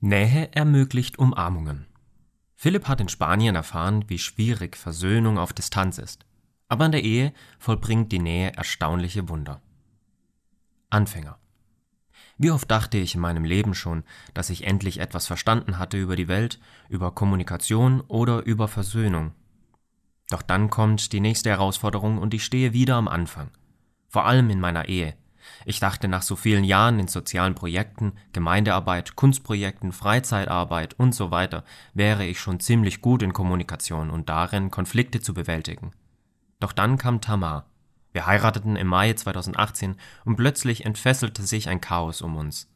Nähe ermöglicht Umarmungen. Philipp hat in Spanien erfahren, wie schwierig Versöhnung auf Distanz ist. Aber in der Ehe vollbringt die Nähe erstaunliche Wunder. Anfänger. Wie oft dachte ich in meinem Leben schon, dass ich endlich etwas verstanden hatte über die Welt, über Kommunikation oder über Versöhnung. Doch dann kommt die nächste Herausforderung und ich stehe wieder am Anfang. Vor allem in meiner Ehe. Ich dachte nach so vielen Jahren in sozialen Projekten, Gemeindearbeit, Kunstprojekten, Freizeitarbeit und so weiter wäre ich schon ziemlich gut in Kommunikation und darin, Konflikte zu bewältigen. Doch dann kam Tamar. Wir heirateten im Mai 2018 und plötzlich entfesselte sich ein Chaos um uns.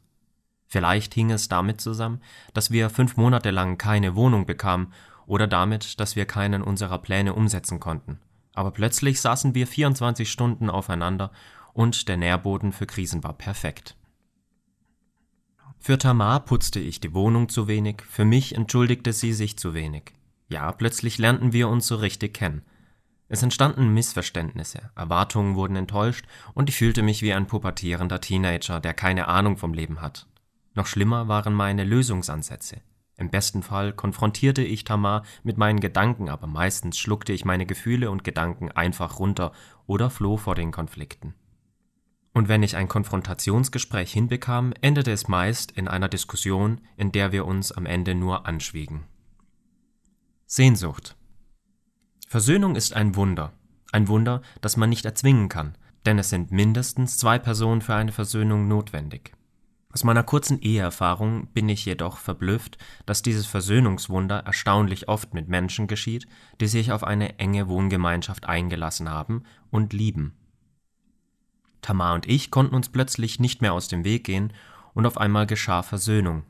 Vielleicht hing es damit zusammen, dass wir fünf Monate lang keine Wohnung bekamen oder damit, dass wir keinen unserer Pläne umsetzen konnten. Aber plötzlich saßen wir 24 Stunden aufeinander und der Nährboden für Krisen war perfekt. Für Tamar putzte ich die Wohnung zu wenig, für mich entschuldigte sie sich zu wenig. Ja, plötzlich lernten wir uns so richtig kennen. Es entstanden Missverständnisse, Erwartungen wurden enttäuscht und ich fühlte mich wie ein pubertierender Teenager, der keine Ahnung vom Leben hat. Noch schlimmer waren meine Lösungsansätze. Im besten Fall konfrontierte ich Tamar mit meinen Gedanken, aber meistens schluckte ich meine Gefühle und Gedanken einfach runter oder floh vor den Konflikten. Und wenn ich ein Konfrontationsgespräch hinbekam, endete es meist in einer Diskussion, in der wir uns am Ende nur anschwiegen. Sehnsucht. Versöhnung ist ein Wunder, ein Wunder, das man nicht erzwingen kann, denn es sind mindestens zwei Personen für eine Versöhnung notwendig. Aus meiner kurzen Eheerfahrung bin ich jedoch verblüfft, dass dieses Versöhnungswunder erstaunlich oft mit Menschen geschieht, die sich auf eine enge Wohngemeinschaft eingelassen haben und lieben. Tamar und ich konnten uns plötzlich nicht mehr aus dem Weg gehen und auf einmal geschah Versöhnung.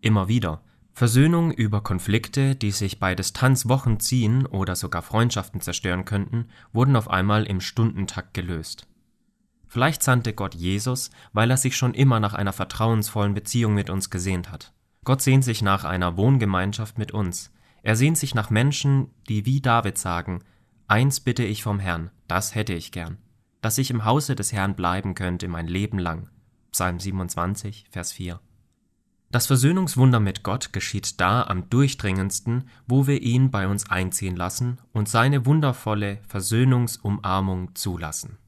Immer wieder. Versöhnung über Konflikte, die sich bei Distanz Wochen ziehen oder sogar Freundschaften zerstören könnten, wurden auf einmal im Stundentakt gelöst. Vielleicht sandte Gott Jesus, weil er sich schon immer nach einer vertrauensvollen Beziehung mit uns gesehnt hat. Gott sehnt sich nach einer Wohngemeinschaft mit uns. Er sehnt sich nach Menschen, die wie David sagen, Eins bitte ich vom Herrn, das hätte ich gern dass ich im Hause des Herrn bleiben könnte mein Leben lang. Psalm 27, Vers 4. Das Versöhnungswunder mit Gott geschieht da am durchdringendsten, wo wir ihn bei uns einziehen lassen und seine wundervolle Versöhnungsumarmung zulassen.